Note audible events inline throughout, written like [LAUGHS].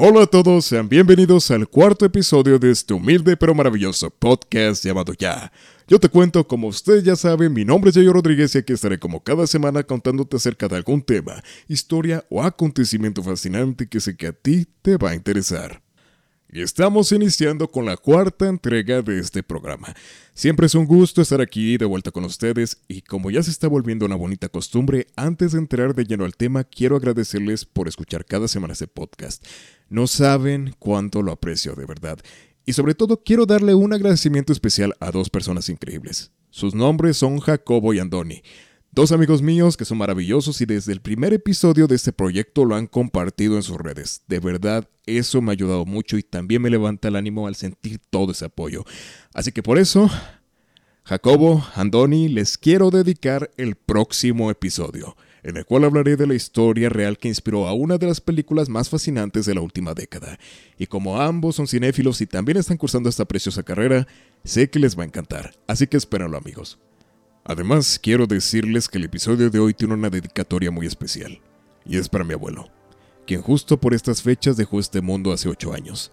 Hola a todos, sean bienvenidos al cuarto episodio de este humilde pero maravilloso podcast llamado Ya. Yo te cuento, como ustedes ya saben, mi nombre es Yayo Rodríguez y aquí estaré como cada semana contándote acerca de algún tema, historia o acontecimiento fascinante que sé que a ti te va a interesar. Y estamos iniciando con la cuarta entrega de este programa. Siempre es un gusto estar aquí de vuelta con ustedes y como ya se está volviendo una bonita costumbre, antes de entrar de lleno al tema, quiero agradecerles por escuchar cada semana este podcast. No saben cuánto lo aprecio de verdad. Y sobre todo quiero darle un agradecimiento especial a dos personas increíbles. Sus nombres son Jacobo y Andoni. Dos amigos míos que son maravillosos y desde el primer episodio de este proyecto lo han compartido en sus redes. De verdad, eso me ha ayudado mucho y también me levanta el ánimo al sentir todo ese apoyo. Así que por eso, Jacobo, Andoni, les quiero dedicar el próximo episodio, en el cual hablaré de la historia real que inspiró a una de las películas más fascinantes de la última década. Y como ambos son cinéfilos y también están cursando esta preciosa carrera, sé que les va a encantar. Así que espérenlo amigos. Además, quiero decirles que el episodio de hoy tiene una dedicatoria muy especial, y es para mi abuelo, quien justo por estas fechas dejó este mundo hace ocho años.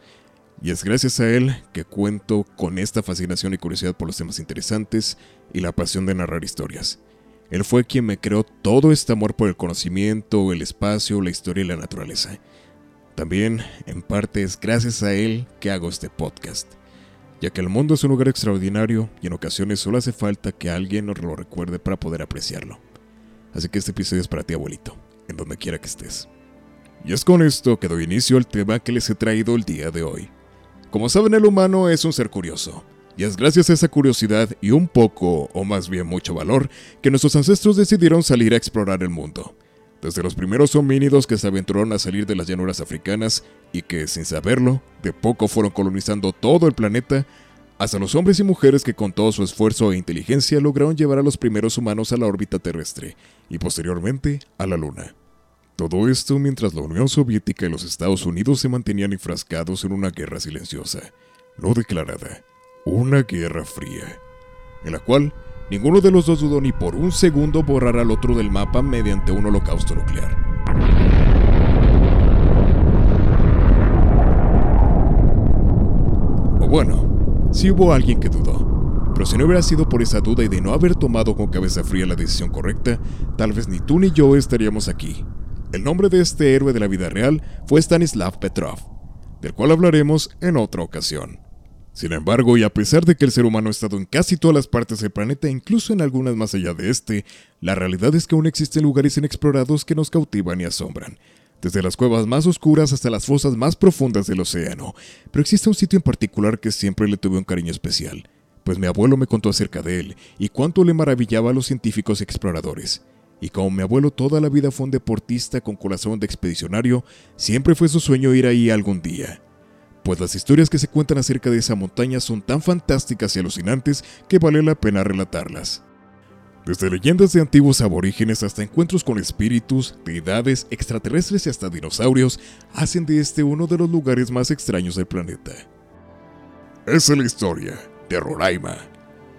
Y es gracias a él que cuento con esta fascinación y curiosidad por los temas interesantes y la pasión de narrar historias. Él fue quien me creó todo este amor por el conocimiento, el espacio, la historia y la naturaleza. También, en parte, es gracias a él que hago este podcast ya que el mundo es un lugar extraordinario y en ocasiones solo hace falta que alguien nos lo recuerde para poder apreciarlo. Así que este episodio es para ti, abuelito, en donde quiera que estés. Y es con esto que doy inicio al tema que les he traído el día de hoy. Como saben, el humano es un ser curioso, y es gracias a esa curiosidad y un poco, o más bien mucho valor, que nuestros ancestros decidieron salir a explorar el mundo desde los primeros homínidos que se aventuraron a salir de las llanuras africanas y que, sin saberlo, de poco fueron colonizando todo el planeta, hasta los hombres y mujeres que con todo su esfuerzo e inteligencia lograron llevar a los primeros humanos a la órbita terrestre y posteriormente a la Luna. Todo esto mientras la Unión Soviética y los Estados Unidos se mantenían enfrascados en una guerra silenciosa, no declarada, una guerra fría, en la cual Ninguno de los dos dudó ni por un segundo borrar al otro del mapa mediante un holocausto nuclear. O bueno, si hubo alguien que dudó. Pero si no hubiera sido por esa duda y de no haber tomado con cabeza fría la decisión correcta, tal vez ni tú ni yo estaríamos aquí. El nombre de este héroe de la vida real fue Stanislav Petrov, del cual hablaremos en otra ocasión. Sin embargo, y a pesar de que el ser humano ha estado en casi todas las partes del planeta, incluso en algunas más allá de este, la realidad es que aún existen lugares inexplorados que nos cautivan y asombran. Desde las cuevas más oscuras hasta las fosas más profundas del océano. Pero existe un sitio en particular que siempre le tuve un cariño especial, pues mi abuelo me contó acerca de él y cuánto le maravillaba a los científicos exploradores. Y como mi abuelo toda la vida fue un deportista con corazón de expedicionario, siempre fue su sueño ir ahí algún día pues las historias que se cuentan acerca de esa montaña son tan fantásticas y alucinantes que vale la pena relatarlas. Desde leyendas de antiguos aborígenes hasta encuentros con espíritus, deidades, extraterrestres y hasta dinosaurios, hacen de este uno de los lugares más extraños del planeta. Esa es la historia de Roraima,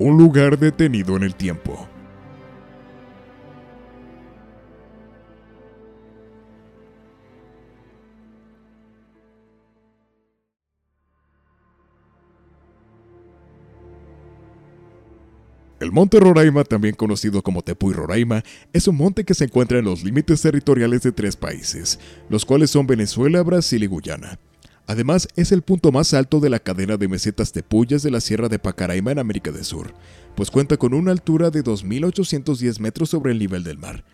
un lugar detenido en el tiempo. El monte Roraima, también conocido como Tepuy Roraima, es un monte que se encuentra en los límites territoriales de tres países, los cuales son Venezuela, Brasil y Guyana. Además, es el punto más alto de la cadena de mesetas tepuyas de la Sierra de Pacaraima en América del Sur, pues cuenta con una altura de 2.810 metros sobre el nivel del mar.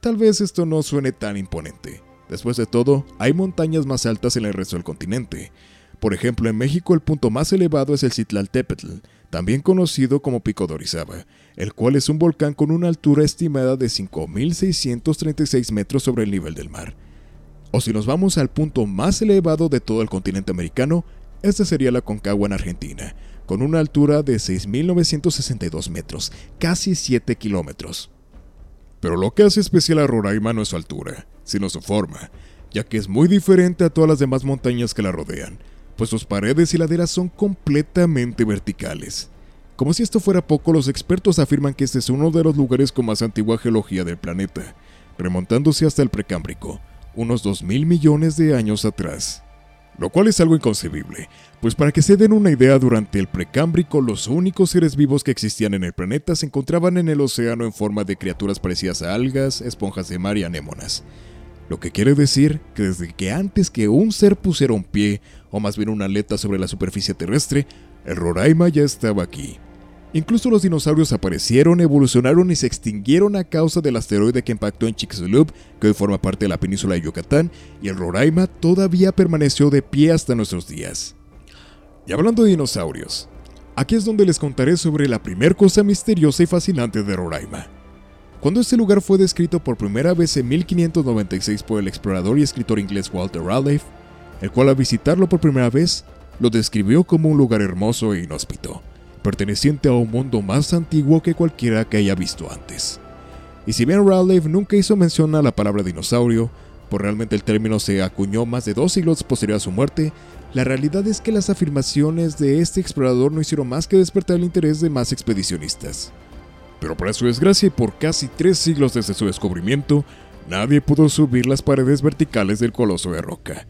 Tal vez esto no suene tan imponente. Después de todo, hay montañas más altas en el resto del continente. Por ejemplo, en México el punto más elevado es el Citlaltépetl, también conocido como Pico de Orizaba, el cual es un volcán con una altura estimada de 5.636 metros sobre el nivel del mar. O si nos vamos al punto más elevado de todo el continente americano, este sería la Concagua en Argentina, con una altura de 6.962 metros, casi 7 kilómetros. Pero lo que hace especial a Roraima no es su altura, sino su forma, ya que es muy diferente a todas las demás montañas que la rodean, pues sus paredes y laderas son completamente verticales. Como si esto fuera poco, los expertos afirman que este es uno de los lugares con más antigua geología del planeta, remontándose hasta el precámbrico, unos 2.000 millones de años atrás. lo cual es algo inconcebible, pues para que se den una idea, durante el precámbrico los únicos seres vivos que existían en el planeta se encontraban en el océano en forma de criaturas parecidas a algas, esponjas de mar y anémonas. Lo que quiere decir que desde que antes que un ser pusiera un pie, o más bien una aleta sobre la superficie terrestre, el Roraima ya estaba aquí. Incluso los dinosaurios aparecieron, evolucionaron y se extinguieron a causa del asteroide que impactó en Chicxulub, que hoy forma parte de la península de Yucatán, y el Roraima todavía permaneció de pie hasta nuestros días. Y hablando de dinosaurios, aquí es donde les contaré sobre la primer cosa misteriosa y fascinante de Roraima. Cuando este lugar fue descrito por primera vez en 1596 por el explorador y escritor inglés Walter Raleigh, el cual al visitarlo por primera vez lo describió como un lugar hermoso e inhóspito perteneciente a un mundo más antiguo que cualquiera que haya visto antes. Y si bien Raleigh nunca hizo mención a la palabra dinosaurio, pues realmente el término se acuñó más de dos siglos posterior a su muerte, la realidad es que las afirmaciones de este explorador no hicieron más que despertar el interés de más expedicionistas. Pero para su desgracia y por casi tres siglos desde su descubrimiento, nadie pudo subir las paredes verticales del coloso de roca,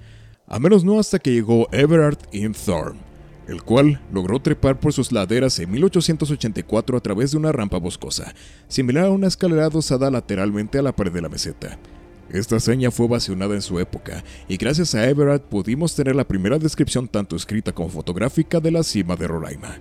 a menos no hasta que llegó Everard Thorne, el cual logró trepar por sus laderas en 1884 a través de una rampa boscosa, similar a una escalera adosada lateralmente a la pared de la meseta. Esta hazaña fue ovacionada en su época, y gracias a Everard pudimos tener la primera descripción tanto escrita como fotográfica de la cima de Roraima.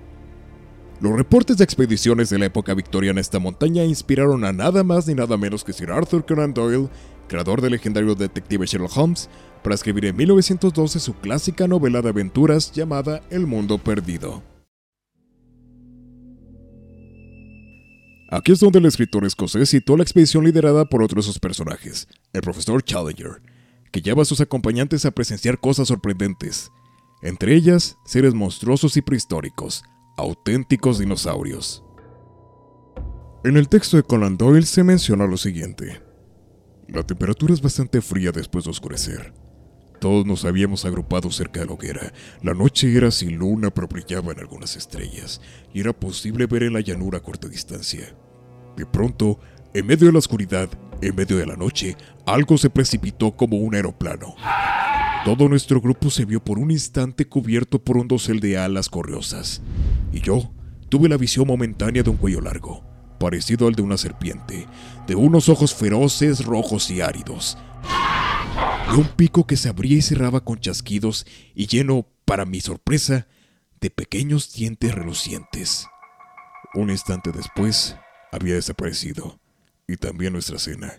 Los reportes de expediciones de la época victoriana a esta montaña inspiraron a nada más ni nada menos que Sir Arthur Conan Doyle, creador del legendario detective Sherlock Holmes, para escribir en 1912 su clásica novela de aventuras llamada El Mundo Perdido. Aquí es donde el escritor escocés citó la expedición liderada por otro de sus personajes, el profesor Challenger, que lleva a sus acompañantes a presenciar cosas sorprendentes, entre ellas seres monstruosos y prehistóricos, auténticos dinosaurios. En el texto de Conan Doyle se menciona lo siguiente. La temperatura es bastante fría después de oscurecer. Todos nos habíamos agrupado cerca de la hoguera. La noche era sin luna, pero brillaban algunas estrellas, y era posible ver en la llanura a corta distancia. De pronto, en medio de la oscuridad, en medio de la noche, algo se precipitó como un aeroplano. Todo nuestro grupo se vio por un instante cubierto por un dosel de alas correosas, y yo tuve la visión momentánea de un cuello largo, parecido al de una serpiente, de unos ojos feroces, rojos y áridos, de un pico que se abría y cerraba con chasquidos y lleno, para mi sorpresa, de pequeños dientes relucientes. Un instante después, había desaparecido, y también nuestra cena.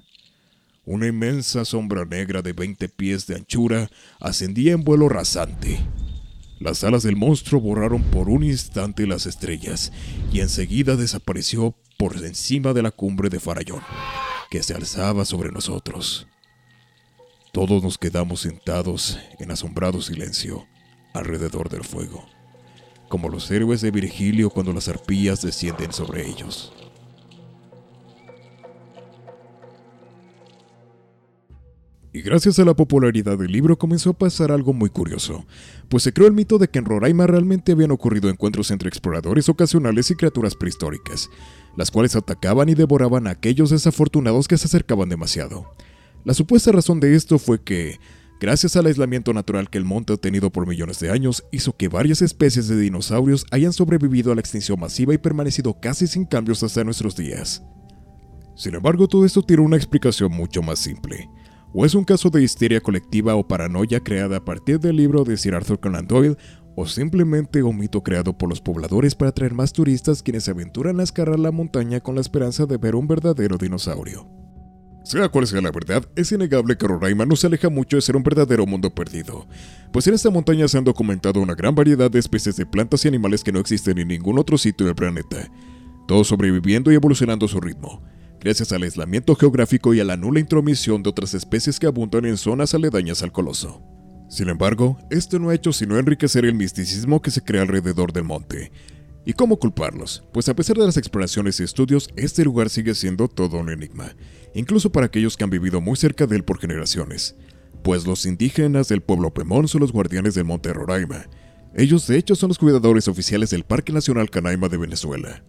Una inmensa sombra negra de 20 pies de anchura ascendía en vuelo rasante. Las alas del monstruo borraron por un instante las estrellas y enseguida desapareció por encima de la cumbre de Farallón, que se alzaba sobre nosotros. Todos nos quedamos sentados en asombrado silencio alrededor del fuego, como los héroes de Virgilio cuando las arpías descienden sobre ellos. Y gracias a la popularidad del libro comenzó a pasar algo muy curioso, pues se creó el mito de que en Roraima realmente habían ocurrido encuentros entre exploradores ocasionales y criaturas prehistóricas, las cuales atacaban y devoraban a aquellos desafortunados que se acercaban demasiado. La supuesta razón de esto fue que, gracias al aislamiento natural que el monte ha tenido por millones de años, hizo que varias especies de dinosaurios hayan sobrevivido a la extinción masiva y permanecido casi sin cambios hasta nuestros días. Sin embargo, todo esto tiene una explicación mucho más simple. O es un caso de histeria colectiva o paranoia creada a partir del libro de Sir Arthur Conan Doyle, o simplemente un mito creado por los pobladores para atraer más turistas quienes se aventuran a escalar la montaña con la esperanza de ver un verdadero dinosaurio. Sea cual sea la verdad, es innegable que Roraima no se aleja mucho de ser un verdadero mundo perdido, pues en esta montaña se han documentado una gran variedad de especies de plantas y animales que no existen en ningún otro sitio del planeta, todos sobreviviendo y evolucionando a su ritmo, gracias al aislamiento geográfico y a la nula intromisión de otras especies que abundan en zonas aledañas al coloso. Sin embargo, esto no ha hecho sino enriquecer el misticismo que se crea alrededor del monte, ¿Y cómo culparlos? Pues a pesar de las exploraciones y estudios, este lugar sigue siendo todo un enigma, incluso para aquellos que han vivido muy cerca de él por generaciones. Pues los indígenas del pueblo Pemón son los guardianes del monte Roraima. Ellos de hecho son los cuidadores oficiales del Parque Nacional Canaima de Venezuela.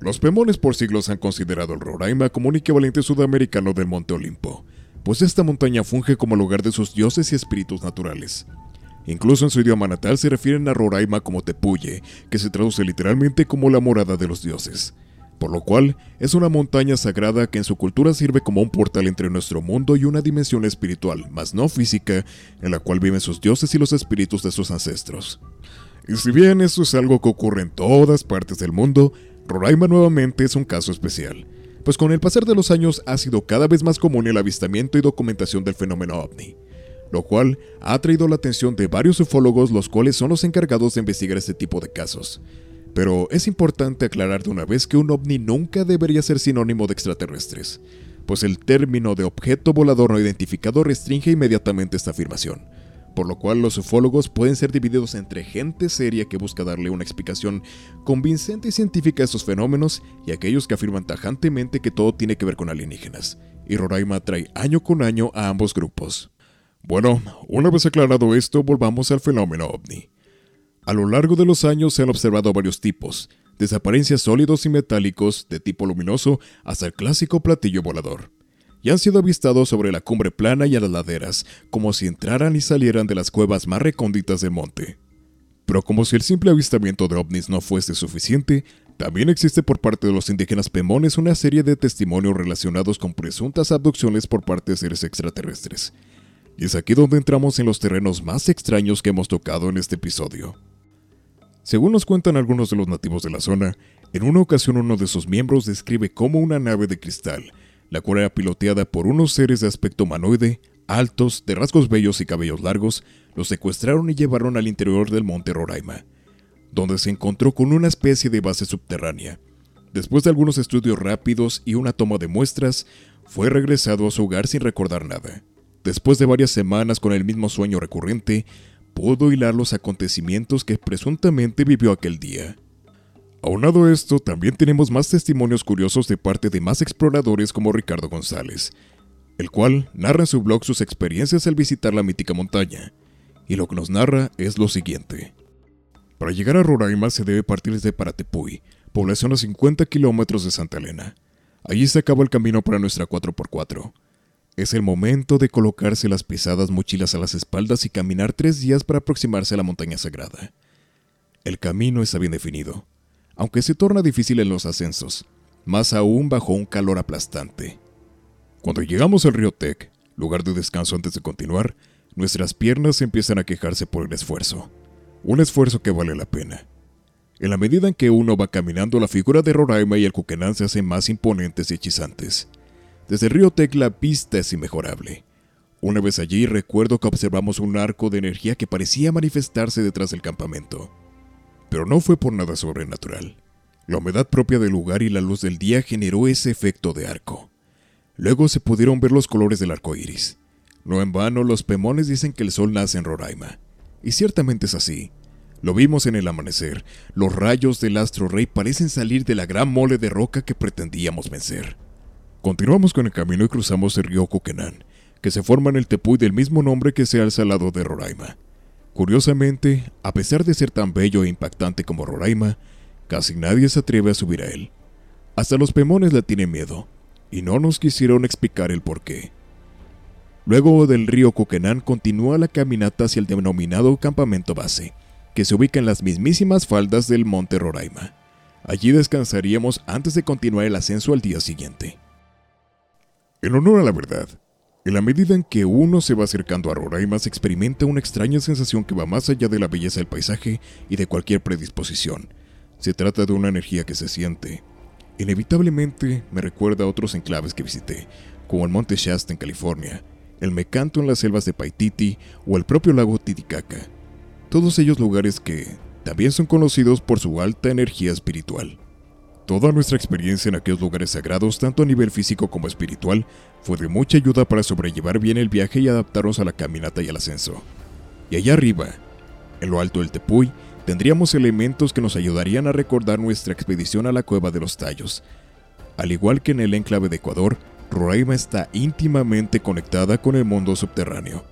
Los Pemones por siglos han considerado el Roraima como un equivalente sudamericano del Monte Olimpo, pues esta montaña funge como lugar de sus dioses y espíritus naturales, Incluso en su idioma natal se refieren a Roraima como Tepuye, que se traduce literalmente como la morada de los dioses. Por lo cual, es una montaña sagrada que en su cultura sirve como un portal entre nuestro mundo y una dimensión espiritual, más no física, en la cual viven sus dioses y los espíritus de sus ancestros. Y si bien esto es algo que ocurre en todas partes del mundo, Roraima nuevamente es un caso especial, pues con el pasar de los años ha sido cada vez más común el avistamiento y documentación del fenómeno ovni lo cual ha atraído la atención de varios ufólogos los cuales son los encargados de investigar este tipo de casos. Pero es importante aclarar de una vez que un ovni nunca debería ser sinónimo de extraterrestres, pues el término de objeto volador no identificado restringe inmediatamente esta afirmación, por lo cual los ufólogos pueden ser divididos entre gente seria que busca darle una explicación convincente y científica a estos fenómenos y aquellos que afirman tajantemente que todo tiene que ver con alienígenas, y Roraima trae año con año a ambos grupos. Bueno, una vez aclarado esto, volvamos al fenómeno ovni. A lo largo de los años se han observado varios tipos, desde apariencias sólidos y metálicos de tipo luminoso hasta el clásico platillo volador. Y han sido avistados sobre la cumbre plana y a las laderas, como si entraran y salieran de las cuevas más recónditas del monte. Pero como si el simple avistamiento de ovnis no fuese suficiente, también existe por parte de los indígenas pemones una serie de testimonios relacionados con presuntas abducciones por parte de seres extraterrestres, y es aquí donde entramos en los terrenos más extraños que hemos tocado en este episodio. Según nos cuentan algunos de los nativos de la zona, en una ocasión uno de sus miembros describe cómo una nave de cristal, la cual era piloteada por unos seres de aspecto humanoide, altos, de rasgos bellos y cabellos largos, los secuestraron y llevaron al interior del monte Roraima, donde se encontró con una especie de base subterránea. Después de algunos estudios rápidos y una toma de muestras, fue regresado a su hogar sin recordar nada. Después de varias semanas con el mismo sueño recurrente, pudo hilar los acontecimientos que presuntamente vivió aquel día. Aunado esto, también tenemos más testimonios curiosos de parte de más exploradores como Ricardo González, el cual narra en su blog sus experiencias al visitar la mítica montaña, y lo que nos narra es lo siguiente. Para llegar a Roraima se debe partir desde Paratepuy, población a 50 kilómetros de Santa Elena. Allí se acaba el camino para nuestra 4x4. Es el momento de colocarse las pesadas mochilas a las espaldas y caminar tres días para aproximarse a la montaña sagrada. El camino está bien definido, aunque se torna difícil en los ascensos, más aún bajo un calor aplastante. Cuando llegamos al río Tec, lugar de descanso antes de continuar, nuestras piernas empiezan a quejarse por el esfuerzo. Un esfuerzo que vale la pena. En la medida en que uno va caminando, la figura de Roraima y el Cuquenán se hacen más imponentes y hechizantes. Desde el río Tec la pista es inmejorable. Una vez allí recuerdo que observamos un arco de energía que parecía manifestarse detrás del campamento. Pero no fue por nada sobrenatural. La humedad propia del lugar y la luz del día generó ese efecto de arco. Luego se pudieron ver los colores del arco iris. No en vano, los pemones dicen que el sol nace en Roraima. Y ciertamente es así. Lo vimos en el amanecer. Los rayos del astro rey parecen salir de la gran mole de roca que pretendíamos vencer. Continuamos con el camino y cruzamos el río Coquenán, que se forma en el Tepuy del mismo nombre que se alza al lado de Roraima. Curiosamente, a pesar de ser tan bello e impactante como Roraima, casi nadie se atreve a subir a él. Hasta los pemones le tienen miedo, y no nos quisieron explicar el por qué. Luego del río Coquenán continúa la caminata hacia el denominado campamento base, que se ubica en las mismísimas faldas del monte Roraima. Allí descansaríamos antes de continuar el ascenso al día siguiente. En honor a la verdad, en la medida en que uno se va acercando a Roraima se experimenta una extraña sensación que va más allá de la belleza del paisaje y de cualquier predisposición. Se trata de una energía que se siente. Inevitablemente me recuerda a otros enclaves que visité, como el Monte Shasta en California, el Mecanto en las selvas de Paititi o el propio lago Titicaca. Todos ellos lugares que también son conocidos por su alta energía espiritual. Toda nuestra experiencia en aquellos lugares sagrados, tanto a nivel físico como espiritual, fue de mucha ayuda para sobrellevar bien el viaje y adaptarnos a la caminata y al ascenso. Y allá arriba, en lo alto del Tepuy, tendríamos elementos que nos ayudarían a recordar nuestra expedición a la cueva de los tallos. Al igual que en el enclave de Ecuador, Roraima está íntimamente conectada con el mundo subterráneo.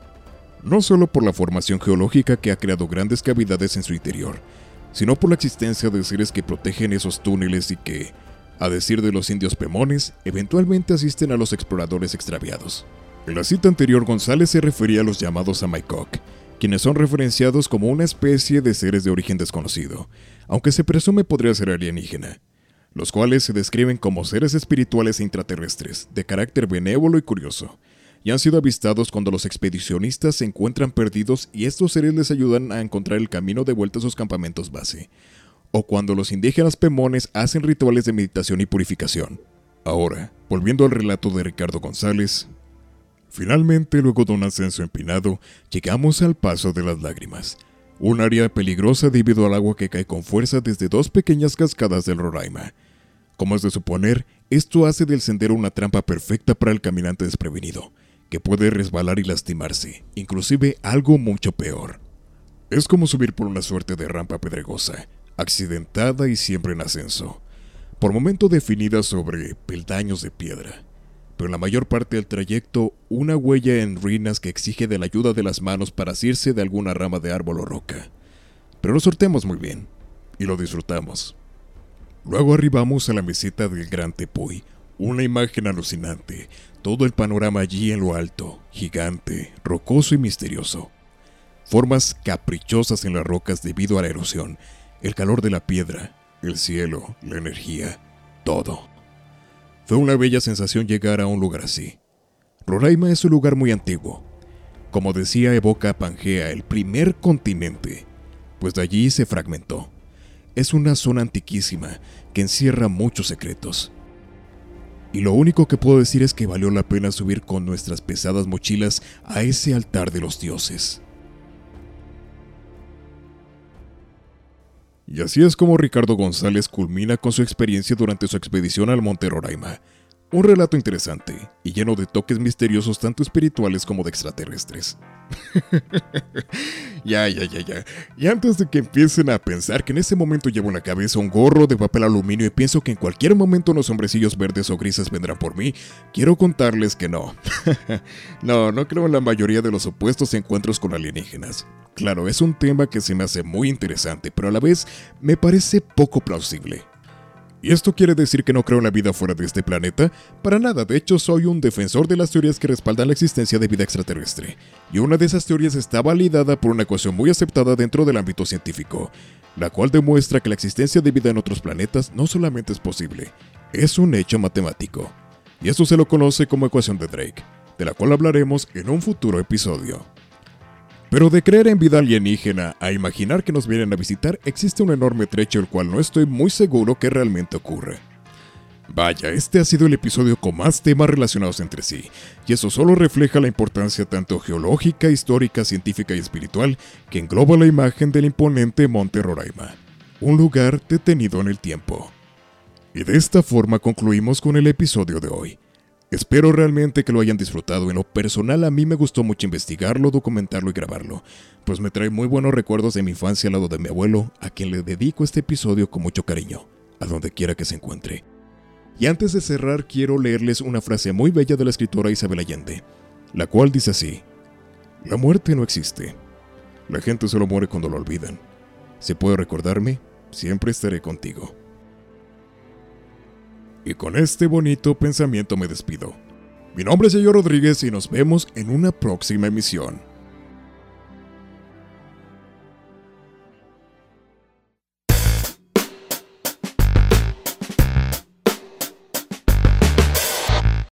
No solo por la formación geológica que ha creado grandes cavidades en su interior, sino por la existencia de seres que protegen esos túneles y que, a decir de los indios pemones, eventualmente asisten a los exploradores extraviados. En la cita anterior González se refería a los llamados Amaikok, quienes son referenciados como una especie de seres de origen desconocido, aunque se presume podría ser alienígena, los cuales se describen como seres espirituales e intraterrestres, de carácter benévolo y curioso, y han sido avistados cuando los expedicionistas se encuentran perdidos y estos seres les ayudan a encontrar el camino de vuelta a sus campamentos base, o cuando los indígenas pemones hacen rituales de meditación y purificación. Ahora, volviendo al relato de Ricardo González, finalmente luego de un ascenso empinado, llegamos al Paso de las Lágrimas, un área peligrosa debido al agua que cae con fuerza desde dos pequeñas cascadas del Roraima. Como es de suponer, esto hace del sendero una trampa perfecta para el caminante desprevenido, que puede resbalar y lastimarse, inclusive algo mucho peor. Es como subir por una suerte de rampa pedregosa, accidentada y siempre en ascenso, por momento definida sobre peldaños de piedra, pero en la mayor parte del trayecto una huella en ruinas que exige de la ayuda de las manos para asirse de alguna rama de árbol o roca. Pero lo sorteamos muy bien, y lo disfrutamos. Luego arribamos a la meseta del Gran Tepuy, una imagen alucinante, todo el panorama allí en lo alto, gigante, rocoso y misterioso. Formas caprichosas en las rocas debido a la erosión, el calor de la piedra, el cielo, la energía, todo. Fue una bella sensación llegar a un lugar así. Roraima es un lugar muy antiguo. Como decía, evoca a Pangea, el primer continente, pues de allí se fragmentó. Es una zona antiquísima que encierra muchos secretos. Y lo único que puedo decir es que valió la pena subir con nuestras pesadas mochilas a ese altar de los dioses. Y así es como Ricardo González culmina con su experiencia durante su expedición al Monte Roraima. Un relato interesante y lleno de toques misteriosos tanto espirituales como de extraterrestres. [LAUGHS] ya, ya, ya, ya. Y antes de que empiecen a pensar que en ese momento llevo en la cabeza un gorro de papel aluminio y pienso que en cualquier momento unos hombrecillos verdes o grises vendrán por mí, quiero contarles que no. [LAUGHS] no, no creo en la mayoría de los supuestos encuentros con alienígenas. Claro, es un tema que se me hace muy interesante, pero a la vez me parece poco plausible. ¿Y esto quiere decir que no creo en la vida fuera de este planeta? Para nada, de hecho soy un defensor de las teorías que respaldan la existencia de vida extraterrestre. Y una de esas teorías está validada por una ecuación muy aceptada dentro del ámbito científico, la cual demuestra que la existencia de vida en otros planetas no solamente es posible, es un hecho matemático. Y esto se lo conoce como ecuación de Drake, de la cual hablaremos en un futuro episodio. Pero de creer en vida alienígena a imaginar que nos vienen a visitar existe un enorme trecho el cual no estoy muy seguro que realmente ocurre. Vaya, este ha sido el episodio con más temas relacionados entre sí, y eso solo refleja la importancia tanto geológica, histórica, científica y espiritual que engloba la imagen del imponente Monte Roraima, un lugar detenido en el tiempo. Y de esta forma concluimos con el episodio de hoy. Espero realmente que lo hayan disfrutado. En lo personal a mí me gustó mucho investigarlo, documentarlo y grabarlo, pues me trae muy buenos recuerdos de mi infancia al lado de mi abuelo, a quien le dedico este episodio con mucho cariño, a donde quiera que se encuentre. Y antes de cerrar quiero leerles una frase muy bella de la escritora Isabel Allende, la cual dice así, La muerte no existe. La gente solo muere cuando lo olvidan. Si puedo recordarme, siempre estaré contigo. Y con este bonito pensamiento me despido. Mi nombre es Señor Rodríguez y nos vemos en una próxima emisión.